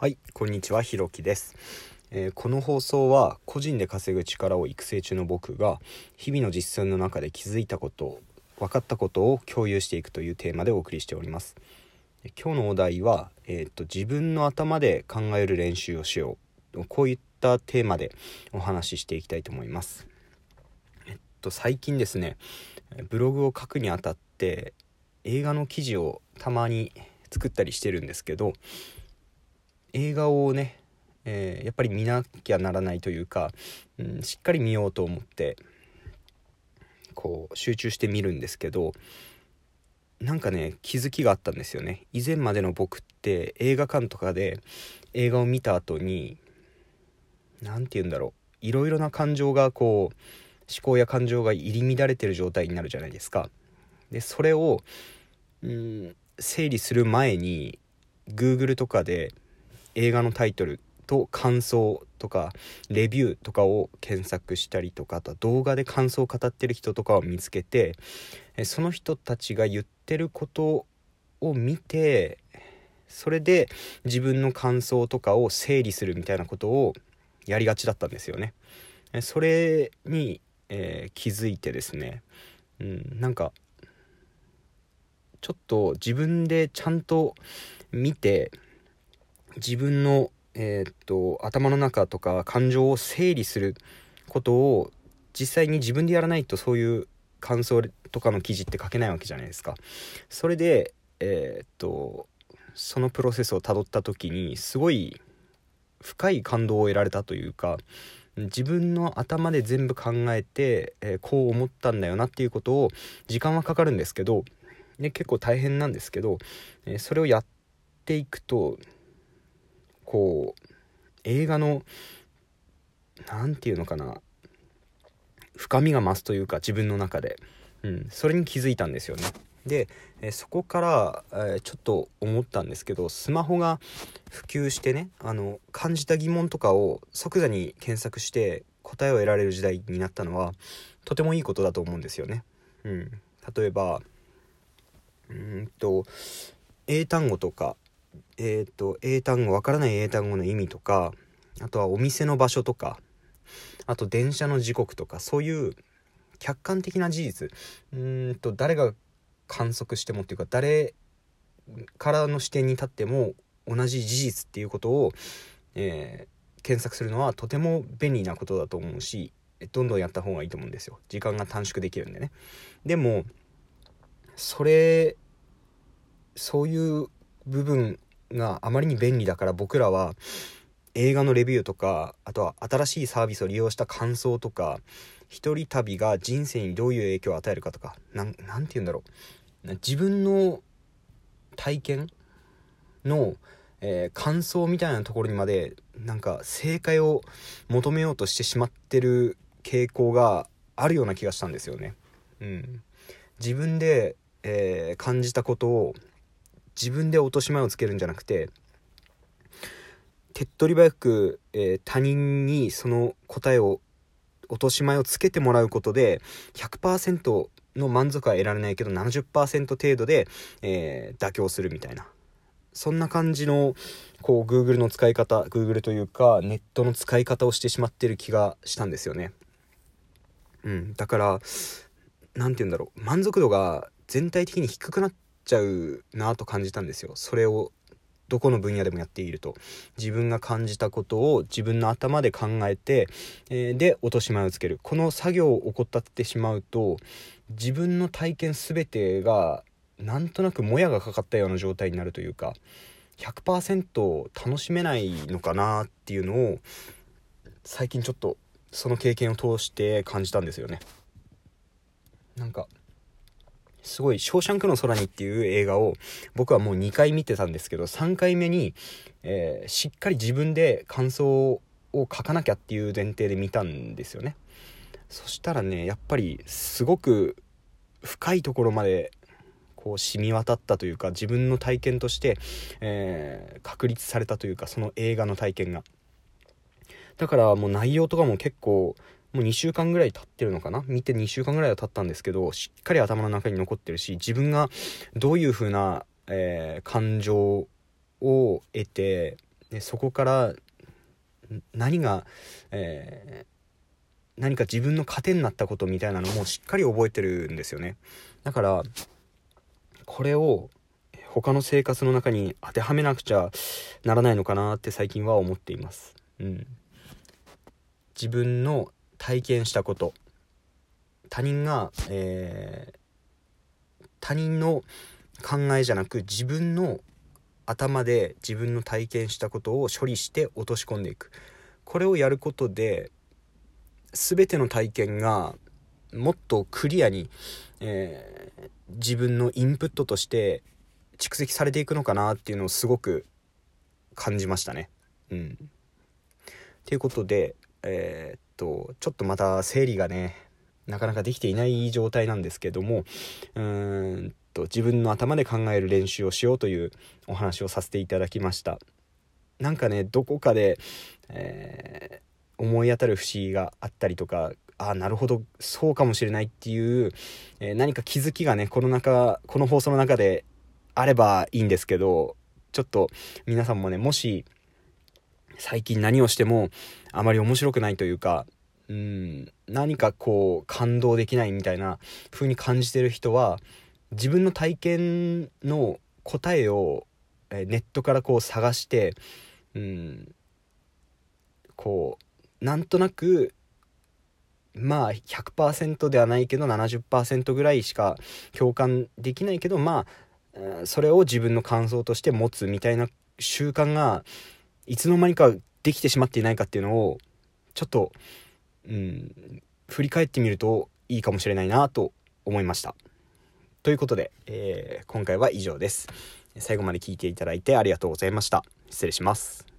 はい、こんにちは、ひろきです、えーこの放送は個人で稼ぐ力を育成中の僕が日々の実践の中で気づいたこと、分かったことを共有していくというテーマでお送りしております。今日のお題は、えーっと自分の頭で考える練習をしよう。こういったテーマでお話ししていきたいと思います。えっと最近ですね、ブログを書くにあたって映画の記事をたまに作ったりしてるんですけど。映画をね、えーやっぱり見なきゃならないというか、うん、しっかり見ようと思ってこう集中して見るんですけどなんかね気づきがあったんですよね。以前までの僕って映画館とかで映画を見た後に何て言うんだろう。いろいろな感情がこう思考や感情が入り乱れてる状態になるじゃないですか。でそれを、うん、整理する前に Google とかで映画のタイトルと感想とかレビューとかを検索したりとかあとは動画で感想を語ってる人とかを見つけてその人たちが言ってることを見てそれで自分の感想とかを整理するみたいなことをやりがちだったんですよね。それに、えー気づいてですね、うん、なんかちょっと自分でちゃんと見て自分の、えーっと頭の中とか感情を整理することを実際に自分でやらないとそういう感想とかの記事って書けないわけじゃないですか。それで、えーっとそのプロセスをたどった時にすごい深い感動を得られたというか自分の頭で全部考えて、えーこう思ったんだよなっていうことを時間はかかるんですけどで結構大変なんですけど、えーそれをやっていくとこう映画の何て言うのかな。深みが増すというか自分の中で、うん、それに気づいたんですよね。で、えそこから、えーちょっと思ったんですけどスマホが普及してねあの感じた疑問とかを即座に検索して答えを得られる時代になったのはとてもいいことだと思うんですよね、うん、例えばうんと英単語とかえっ、と英単語わからない英単語の意味とかあとはお店の場所とかあと電車の時刻とかそういう客観的な事実うんと誰が観測してもっていうか誰からの視点に立っても同じ事実っていうことを、えー検索するのはとても便利なことだと思うしどんどんやった方がいいと思うんですよ。時間が短縮できるんでね。でもそれそういう部分があまりに便利だから僕らは映画のレビューとかあとは新しいサービスを利用した感想とか一人旅が人生にどういう影響を与えるかとかなんなんて言うんだろう自分の体験の、えー感想みたいなところにまでなんか正解を求めようとしてしまってる傾向があるような気がしたんですよね。うん、自分で、えー感じたことを自分で落とし前をつけるんじゃなくて手っ取り早く、えー他人にその答えを落とし前をつけてもらうことで100%の満足は得られないけど70%程度で、えー妥協するみたいな。そんな感じのこう Google の使い方 Google というかネットの使い方をしてしまってる気がしたんですよね。うん、だから何て言うんだろう。満足度が全体的に低くなっちゃうなと感じたんですよ。それをどこの分野でもやっていると。自分が感じたことを自分の頭で考えて、えーで落とし前をつける。この作業を怠ってしまうと自分の体験全てがなんとなくもやがかかったような状態になるというか100%楽しめないのかなっていうのを最近ちょっとその経験を通して感じたんですよね。なんかすごい「ショーシャンクの空に」っていう映画を僕はもう2回見てたんですけど3回目に、えーしっかり自分で感想を書かなきゃっていう前提で見たんですよね。そしたらねやっぱりすごく深いところまでこう染み渡ったというか自分の体験として、えー確立されたというかその映画の体験が。だからもう内容とかも結構もう2週間ぐらい経ってるのかな？見て2週間ぐらいは経ったんですけどしっかり頭の中に残ってるし自分がどういう風な、えー感情を得てでそこから何が、えー、何か自分の糧になったことみたいなのもしっかり覚えてるんですよね。だからこれを他の生活の中に当てはめなくちゃならないのかなって最近は思っています。うん、自分の体験したこと他人が、えー、他人の考えじゃなく自分の頭で自分の体験したことを処理して落とし込んでいくこれをやることで全ての体験がもっとクリアに、えー、自分のインプットとして蓄積されていくのかなっていうのをすごく感じましたね。うん。ということで、えー、っと、ちょっとまた整理がね、なかなかできていない状態なんですけども、うーんと、自分の頭で考える練習をしようというお話をさせていただきました。なんかね、どこかで、えー、思い当たる節があったりとか、ああ、なるほど、そうかもしれないっていう、えー、何か気づきがね、この中、この放送の中であればいいんですけど、ちょっと皆さんもね、もし、最近何をしてもあまり面白くないというか、うん、何かこう感動できないみたいな風に感じてる人は、自分の体験の答えをネットからこう探して、うん、こう、なんとなくまあ100%ではないけど70%ぐらいしか共感できないけどまあそれを自分の感想として持つみたいな習慣がいつの間にかできてしまっていないかっていうのをちょっと、うん、振り返ってみるといいかもしれないなと思いました。ということで、えー、今回は以上です。最後まで聞いていただいてありがとうございました。失礼します。